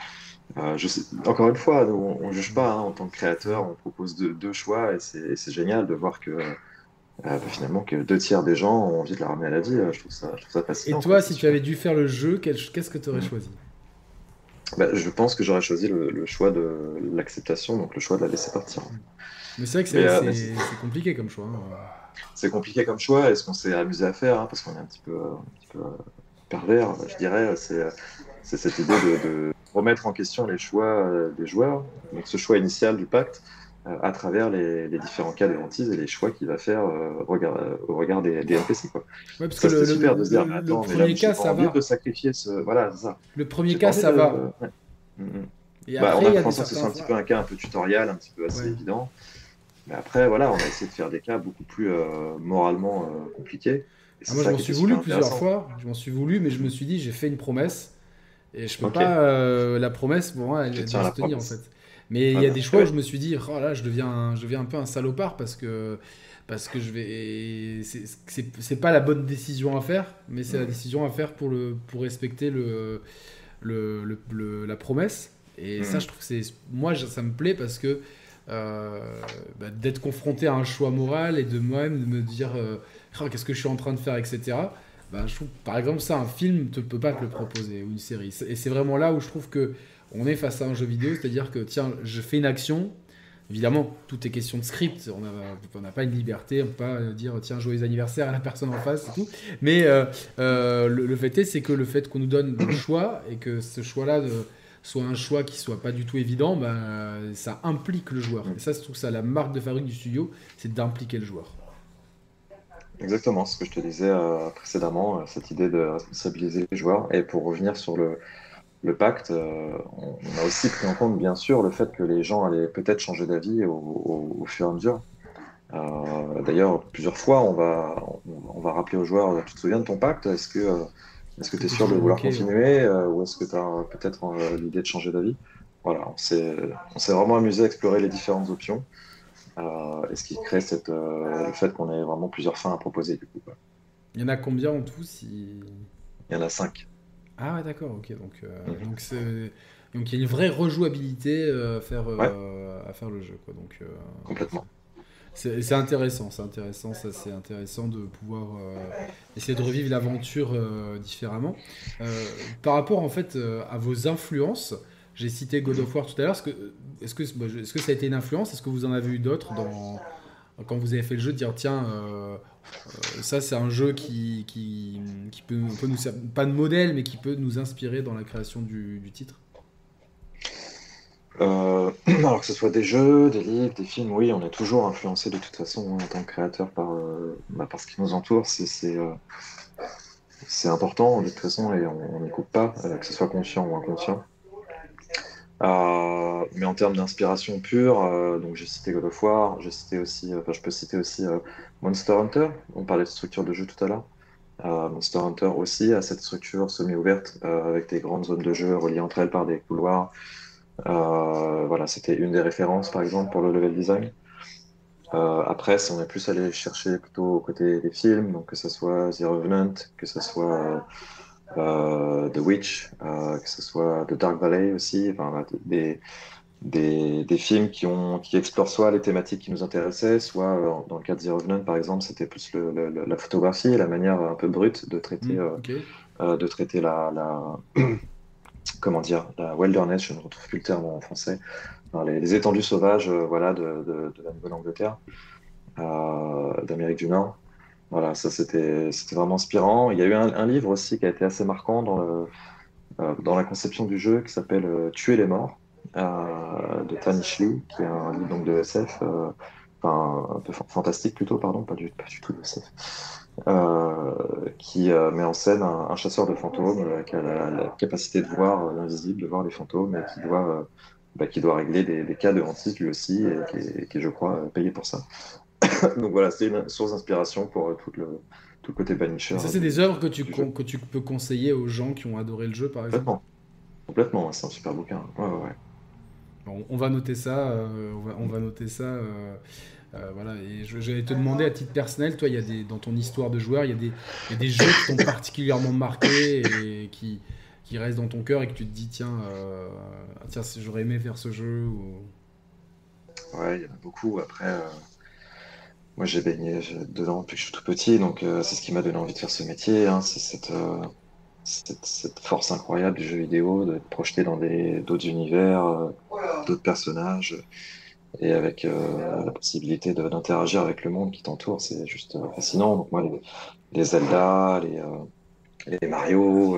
je sais, encore une fois, on ne juge pas hein, en tant que créateur. On propose deux, choix et c'est génial de voir que bah, finalement que deux tiers des gens ont envie de la ramener à la vie. Je trouve ça, je trouve ça fascinant. Et toi, si tu avais dû faire le jeu, qu'est-ce que tu aurais mm. choisi? Bah, je pense que j'aurais choisi le, choix de l'acceptation, donc le choix de la laisser partir. Mais c'est vrai que c'est euh, compliqué comme choix. Hein. C'est compliqué comme choix, et ce qu'on s'est amusé à faire, hein, parce qu'on est un petit peu, un petit peu euh, pervers, je dirais, c'est cette idée de, remettre en question les choix euh, des joueurs, donc ce choix initial du pacte, à travers les, différents cas de hantise et les choix qu'il va faire au regard des, des NPC. Quoi. Ouais, parce ça, que le, super de se dire, attends, le premier cas, ça va. de sacrifier ce... Voilà, ça. Le premier cas, ça va. Mm, mm. Et bah, après, on a fait que ce soit un petit peu un cas un peu tutoriel, un petit peu assez évident. Mais après, voilà, on a essayé de faire des cas beaucoup plus euh, moralement euh, compliqués. Ah, moi, je m'en suis voulu plusieurs fois. Je m'en suis voulu, mais je me suis dit, j'ai fait une promesse. Et je peux pas. Euh, la promesse, bon, elle doit se tenir en fait. Mais il y a des choix où je me suis dit, oh là, je deviens, je deviens un peu un salopard parce que, parce que je vais. C'est pas la bonne décision à faire, mais c'est la décision à faire pour, le, pour respecter le, le, le, la promesse. Et ça, je trouve que c'est. Moi, ça me plaît parce que euh, bah, d'être confronté à un choix moral et de moi-même de me dire euh, oh, qu'est-ce que je suis en train de faire, etc. Bah, je trouve, par exemple, ça, un film ne peut pas te le proposer ou une série. Et c'est vraiment là où je trouve que on est face à un jeu vidéo, c'est-à-dire que tiens, je fais une action. Évidemment, tout est question de script. On n'a pas une liberté, on peut pas dire tiens, joyeux anniversaire à la personne en face et tout. Mais euh, euh, le, fait est, c'est que le fait qu'on nous donne le choix et que ce choix-là soit un choix qui soit pas du tout évident, bah, ça implique le joueur. Et ça, je trouve ça la marque de fabrique du studio, c'est d'impliquer le joueur. Exactement, ce que je te disais euh, précédemment, cette idée de responsabiliser les joueurs. Et pour revenir sur le, le pacte, euh, on, a aussi pris en compte, bien sûr, le fait que les gens allaient peut-être changer d'avis au, fur et à mesure. Euh, d'ailleurs, plusieurs fois, on va, on, va rappeler aux joueurs Tu te souviens de ton pacte? Est-ce que euh, est-ce que tu es sûr de vouloir continuer Ou est-ce que tu as peut-être l'idée de changer d'avis? Voilà, on s'est vraiment amusé à explorer les différentes options. et ce qui crée cette, le fait qu'on ait vraiment plusieurs fins à proposer. Du coup, Il y en a combien en tout si... Il y en a cinq. Ah ouais, d'accord, ok. Donc, euh, donc, donc il y a une vraie rejouabilité euh, à, faire, euh, à faire le jeu. Quoi. Donc, Complètement. C'est intéressant, c'est intéressant, ça c'est intéressant de pouvoir essayer de revivre l'aventure différemment. par rapport en fait à vos influences, j'ai cité God of War tout à l'heure. Est-ce que, est que, est -ce que ça a été une influence? Est-ce que vous en avez eu d'autres dans, quand vous avez fait le jeu, de dire tiens, euh, ça, c'est un jeu qui, peut, nous servir, pas de modèle, mais qui peut nous inspirer dans la création du, titre euh, <clears throat> alors que ce soit des jeux, des livres, des films, oui, on est toujours influencé de toute façon hein, en tant que créateur par, euh, bah, ce qui nous entoure. C'est important de toute façon et on n'y coupe pas, que ce soit conscient ou inconscient. Mais en termes d'inspiration pure, donc j'ai cité God of War, j'ai cité aussi, enfin je peux citer aussi Monster Hunter, on parlait de structure de jeu tout à l'heure. Monster Hunter aussi a cette structure semi-ouverte avec des grandes zones de jeu reliées entre elles par des couloirs. voilà, c'était une des références par exemple pour le level design. après, on est plus allé chercher plutôt au côté des films, donc que ce soit The Revenant, que ce soit euh, The Witch, euh, que ce soit The Dark Valley aussi, enfin, des, des, des, films qui, ont, qui explorent soit les thématiques qui nous intéressaient, soit euh, dans le cas de The Revenant par exemple, c'était plus le, la photographie et la manière un peu brute de traiter, mm, de traiter la, la <clears throat> comment dire, la wilderness, je ne retrouve plus le terme en français, les, les, étendues sauvages voilà, de, de, de la Nouvelle-Angleterre, d'Amérique du Nord. Voilà, ça c'était vraiment inspirant. Il y a eu un, livre aussi qui a été assez marquant dans, euh, dans la conception du jeu qui s'appelle euh, Tuer les morts euh, de Tanish Lee, qui est un livre donc, de SF, enfin un peu fantastique plutôt, pardon, pas du, tout de SF, qui met en scène un, chasseur de fantômes qui a la, capacité de voir l'invisible, de voir les fantômes et qui doit, bah, qui doit régler des, cas de hantise lui aussi et qui qui est, je crois, payé pour ça. <laughs> Donc voilà, c'est une source d'inspiration pour euh, tout le, tout le côté Banisher. Ça, c'est des œuvres que tu, que tu peux conseiller aux gens qui ont adoré le jeu, par exemple? Complètement, c'est un super bouquin. Ouais, ouais, Bon, on va noter ça. Euh, on, va, on, va, noter ça. Euh, voilà, et j'allais te demander à titre personnel, toi, il y a des, dans ton histoire de joueur, il y, a des, il y a des jeux qui t'ont particulièrement marqué et qui, qui restent dans ton cœur et que tu te dis, tiens, tiens j'aurais aimé faire ce jeu. Ou... Ouais, il y en a beaucoup. Après, moi, j'ai baigné dedans depuis que je suis tout petit, donc euh, c'est ce qui m'a donné envie de faire ce métier. Hein. c'est euh, cette, cette, force incroyable du jeu vidéo, de te projeter dans d'autres univers, euh, d'autres personnages, et avec la possibilité d'interagir avec le monde qui t'entoure. C'est juste fascinant. Donc moi, les, Zelda, les, les Mario,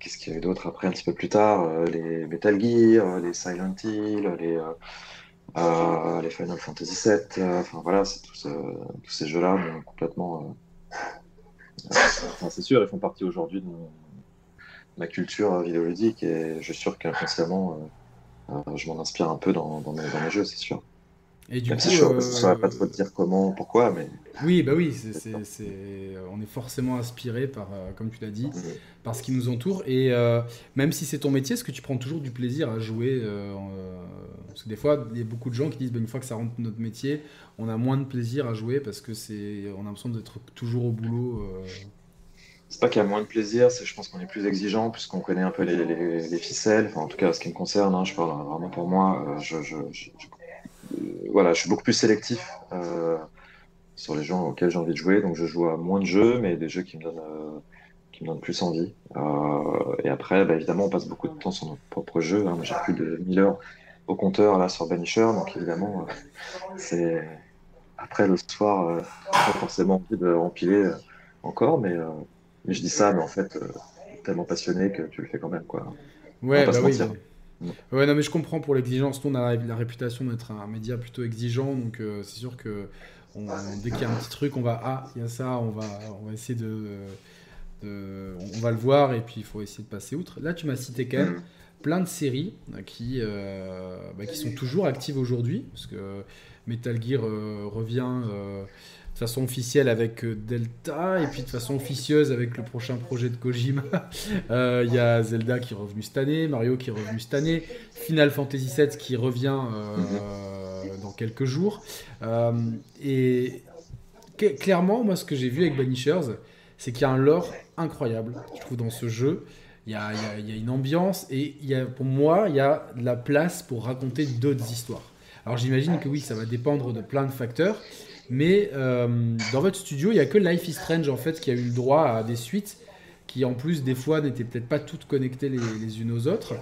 qu'est-ce qu'il y a eu d'autre après un petit peu plus tard, les Metal Gear, les Silent Hill, les euh, les Final Fantasy VII, euh, enfin voilà, tous, tous ces jeux-là complètement. Euh, c'est sûr, ils font partie aujourd'hui de ma culture vidéoludique et je suis sûr qu'inconsciemment, je m'en inspire un peu dans mes jeux, c'est sûr. Et du coup, je ne saurais pas trop te dire comment, pourquoi, mais. Oui, bah oui, c'est, on est forcément inspiré par, euh, comme tu l'as dit, par ce qui nous entoure. Et euh, même si c'est ton métier, est-ce que tu prends toujours du plaisir à jouer euh, Parce que des fois, il y a beaucoup de gens qui disent, bah, une fois que ça rentre notre métier, on a moins de plaisir à jouer parce que c'est, on a l'impression d'être toujours au boulot. C'est pas qu'il y a moins de plaisir, c'est je pense qu'on est plus exigeant puisqu'on connaît un peu les, les, ficelles. Enfin, en tout cas, ce qui me concerne, hein, je parle vraiment pour moi. je, je, je voilà, je suis beaucoup plus sélectif euh, sur les gens auxquels j'ai envie de jouer. Donc je joue à moins de jeux, mais des jeux qui me donnent, euh, qui me donnent plus envie. Euh, et après, bah, évidemment, on passe beaucoup de temps sur notre propre jeu. Hein. J'ai plus de 1000 heures au compteur là sur Banisher, donc évidemment, c'est après le soir, pas forcément envie de rempiler encore, mais, mais, je dis ça, mais en fait, tellement passionné que tu le fais quand même, quoi. Ouais, bah oui. Ouais, non, mais je comprends pour l'exigence. Nous, on a la réputation d'être un média plutôt exigeant, donc euh, c'est sûr que on, dès qu'il y a un petit truc, on va ah, il y a ça, on va, on va essayer de, de, on va le voir et puis il faut essayer de passer outre. Là, tu m'as cité quand même mm. plein de séries qui, euh, bah, qui sont toujours actives aujourd'hui, parce que Metal Gear euh, revient de façon officielle avec euh, Delta et puis de façon officieuse avec le prochain projet de Kojima. <laughs> Euh, il y a Zelda qui est revenu cette année, Mario qui est revenu cette année, Final Fantasy VII qui revient euh, dans quelques jours. et clairement, moi, ce que j'ai vu avec Banishers, c'est qu'il y a un lore incroyable, je trouve, dans ce jeu. Il y a, une ambiance et pour moi, il y a de la place pour raconter d'autres histoires. Alors j'imagine que oui, ça va dépendre de plein de facteurs. Mais euh, dans votre studio, il n'y a que Life is Strange en fait qui a eu le droit à des suites qui en plus des fois n'étaient peut-être pas toutes connectées les, unes aux autres.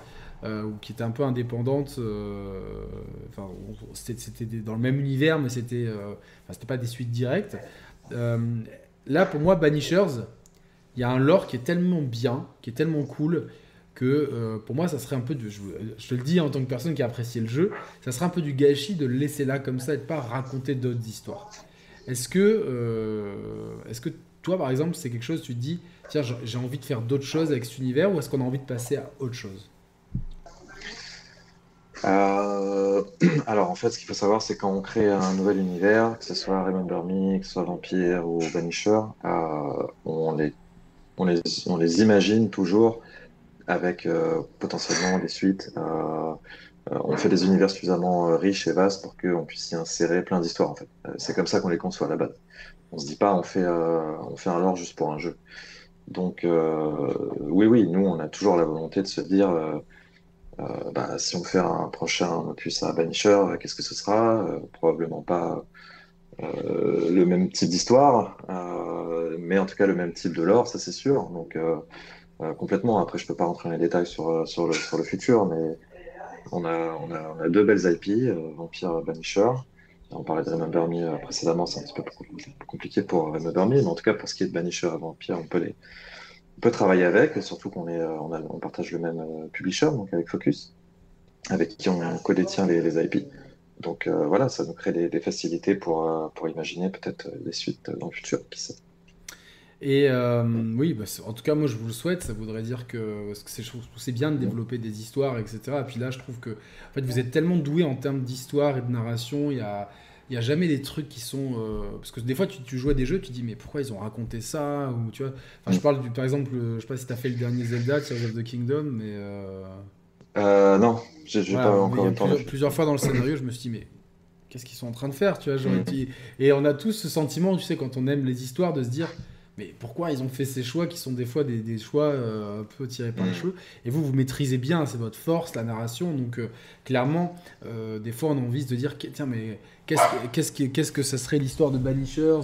Euh, ou qui étaient un peu indépendantes. Euh, enfin, c'était dans le même univers, mais c'était, c'était pas des suites directes. là, pour moi, Banishers, il y a un lore qui est tellement bien, qui est tellement cool, que pour moi, ça serait un peu du. Je, te le dis en tant que personne qui a apprécié le jeu, ça serait un peu du gâchis de le laisser là comme ça et de pas raconter d'autres histoires. Est-ce que, euh, est-ce que toi, par exemple, c'est quelque chose, tu te dis, tiens, j'ai envie de faire d'autres choses avec cet univers ou est-ce qu'on a envie de passer à autre chose? Euh, <clears throat> alors en fait, ce qu'il faut savoir, c'est quand on crée un nouvel univers, que ce soit Remember Me, que ce soit Vampire ou Vanisher, euh, on, les, on, les, on les imagine toujours avec euh, potentiellement des suites. on fait des univers suffisamment riches et vastes pour qu'on puisse y insérer plein d'histoires. En fait. C'est comme ça qu'on les conçoit à la base. On se dit pas on fait, on fait un lore juste pour un jeu. Donc oui, oui, nous on a toujours la volonté de se dire euh, bah, si on fait un prochain opus à Banisher, qu'est-ce que ce sera? Euh, Probablement pas euh, le même type d'histoire, mais en tout cas le même type de lore, ça c'est sûr. Donc complètement. Après, je peux pas rentrer dans les détails sur, le, sur le futur, mais on a, on a, deux belles IP, Vampire Banisher. On parlait de Remember Me précédemment, c'est un petit peu compliqué pour Remember Me, mais en tout cas pour ce qui est de Banisher et Vampire, on peut les, on peut travailler avec, surtout qu'on est, euh, on, partage le même euh, publisher, donc avec Focus, avec qui on co-détient les, IP. Donc euh, voilà, ça nous crée des, facilités pour, pour imaginer peut-être des suites dans le futur, qui sait. Et oui, bah, en tout cas, moi je vous le souhaite. Ça voudrait dire que, c'est bien de développer des histoires, etc. Et puis là, je trouve que en fait, vous êtes tellement doué en termes d'histoire et de narration. Il y a, il n'y a jamais des trucs qui sont. Euh, parce que des fois, tu, tu, joues à des jeux, tu dis, mais pourquoi ils ont raconté ça ou, tu vois enfin, Je parle, du, par exemple, je sais pas si tu as fait le dernier Zelda, Tears of the Kingdom, mais. Euh... Euh, non, j'ai pas encore le temps. Plusieurs, plusieurs fois dans le scénario, je me suis dit, mais qu'est-ce qu'ils sont en train de faire tu vois, mm. Et on a tous ce sentiment, tu sais, quand on aime les histoires, de se dire mais pourquoi ils ont fait ces choix qui sont des fois des, choix euh, un peu tirés par les mm. cheveux Et vous, vous maîtrisez bien, c'est votre force, la narration. Donc, euh, clairement, euh, des fois, on a envie de dire tiens, mais qu'est-ce que, qu'est-ce que ça serait l'histoire de Banishers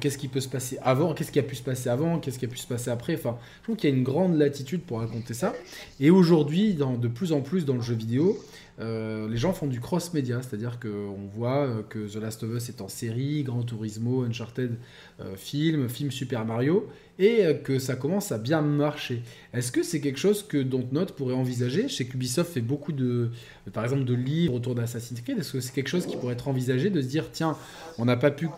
Qu'est-ce qui peut se passer avant Qu'est-ce qui a pu se passer avant Qu'est-ce qui a pu se passer après Enfin, je trouve qu'il y a une grande latitude pour raconter ça. Et aujourd'hui, de plus en plus dans le jeu vidéo, euh, les gens font du cross-média, c'est-à-dire qu'on voit euh, que The Last of Us est en série, Gran Turismo, Uncharted euh, film, film Super Mario, et que ça commence à bien marcher. Est-ce que c'est quelque chose que Dontnod pourrait envisager? Je sais qu'Ubisoft fait beaucoup de, par exemple, de livres autour d'Assassin's Creed. Est-ce que c'est quelque chose qui pourrait être envisagé de se dire, tiens, on n'a pas pu,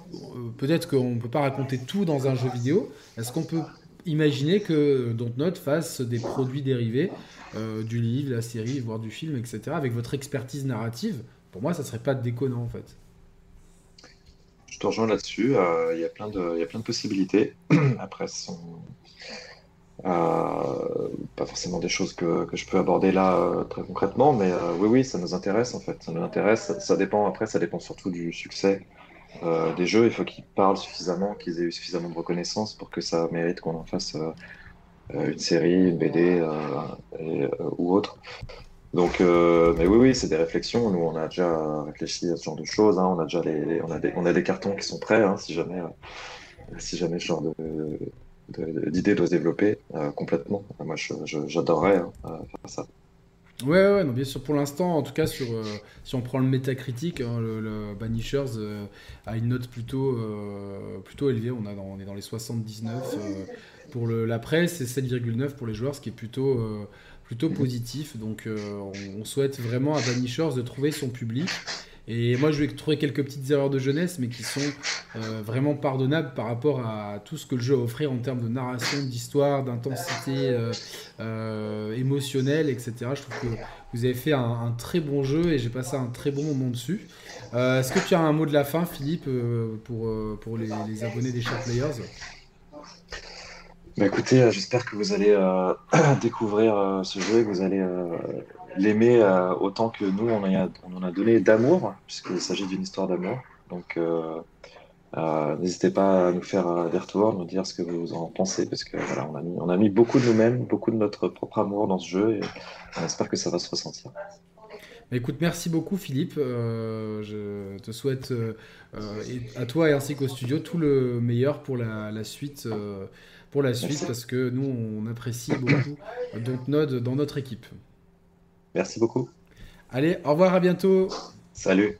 peut-être qu'on ne peut pas raconter tout dans un jeu vidéo. Est-ce qu'on peut imaginer que Dontnod fasse des produits dérivés euh, du livre, la série, voire du film, etc., avec votre expertise narrative, pour moi, ça serait pas déconnant en fait. Je te rejoins là-dessus. Euh, il y, a plein de, y a plein de possibilités. <clears throat> Après, euh, pas forcément des choses que, je peux aborder là très concrètement, mais oui, oui, ça nous intéresse en fait. Ça nous intéresse. Ça, dépend. Après, ça dépend surtout du succès des jeux. Il faut qu'ils parlent suffisamment, qu'ils aient eu suffisamment de reconnaissance pour que ça mérite qu'on en fasse euh, une série, une BD euh, euh, ou autre. Donc, mais oui, oui, c'est des réflexions. Nous, on a déjà réfléchi à ce genre de choses. Hein. On a déjà les, on a des, on a des cartons qui sont prêts, hein, si jamais, si jamais ce genre de, d'idée doit se développer complètement. Moi, j'adorerais hein, faire ça. Ouais, ouais, non, bien sûr. Pour l'instant, en tout cas, sur, si on prend le métacritique, le, le, Banishers a une note plutôt, plutôt élevée. On, a on est dans les 79 pour la presse et 7,9 pour les joueurs, ce qui est plutôt, euh, plutôt positif. Donc euh, on, souhaite vraiment à Vanishers de trouver son public. Et moi, je vais trouver quelques petites erreurs de jeunesse, mais qui sont euh, vraiment pardonnables par rapport à tout ce que le jeu a offert en termes de narration, d'histoire, d'intensité émotionnelle, etc. Je trouve que vous avez fait un, très bon jeu et j'ai passé un très bon moment dessus. Est-ce que tu as un mot de la fin, Philippe, pour, pour les, abonnés des Chat Players? Bah, écoutez, euh, j'espère que vous allez euh, <clears throat> découvrir euh, ce jeu et que vous allez l'aimer autant que nous, on, en a donné d'amour, puisqu'il s'agit d'une histoire d'amour. Donc, n'hésitez pas à nous faire des retours, nous dire ce que vous en pensez, parce que voilà, on a mis, on a mis beaucoup de nous-mêmes, beaucoup de notre propre amour dans ce jeu, et on espère que ça va se ressentir. Écoute, merci beaucoup Philippe. je te souhaite à toi et ainsi qu'au studio tout le meilleur pour la, la suite pour la suite parce que nous, on apprécie beaucoup Dontnod dans notre équipe. Merci beaucoup. Allez, au revoir, à bientôt. Salut.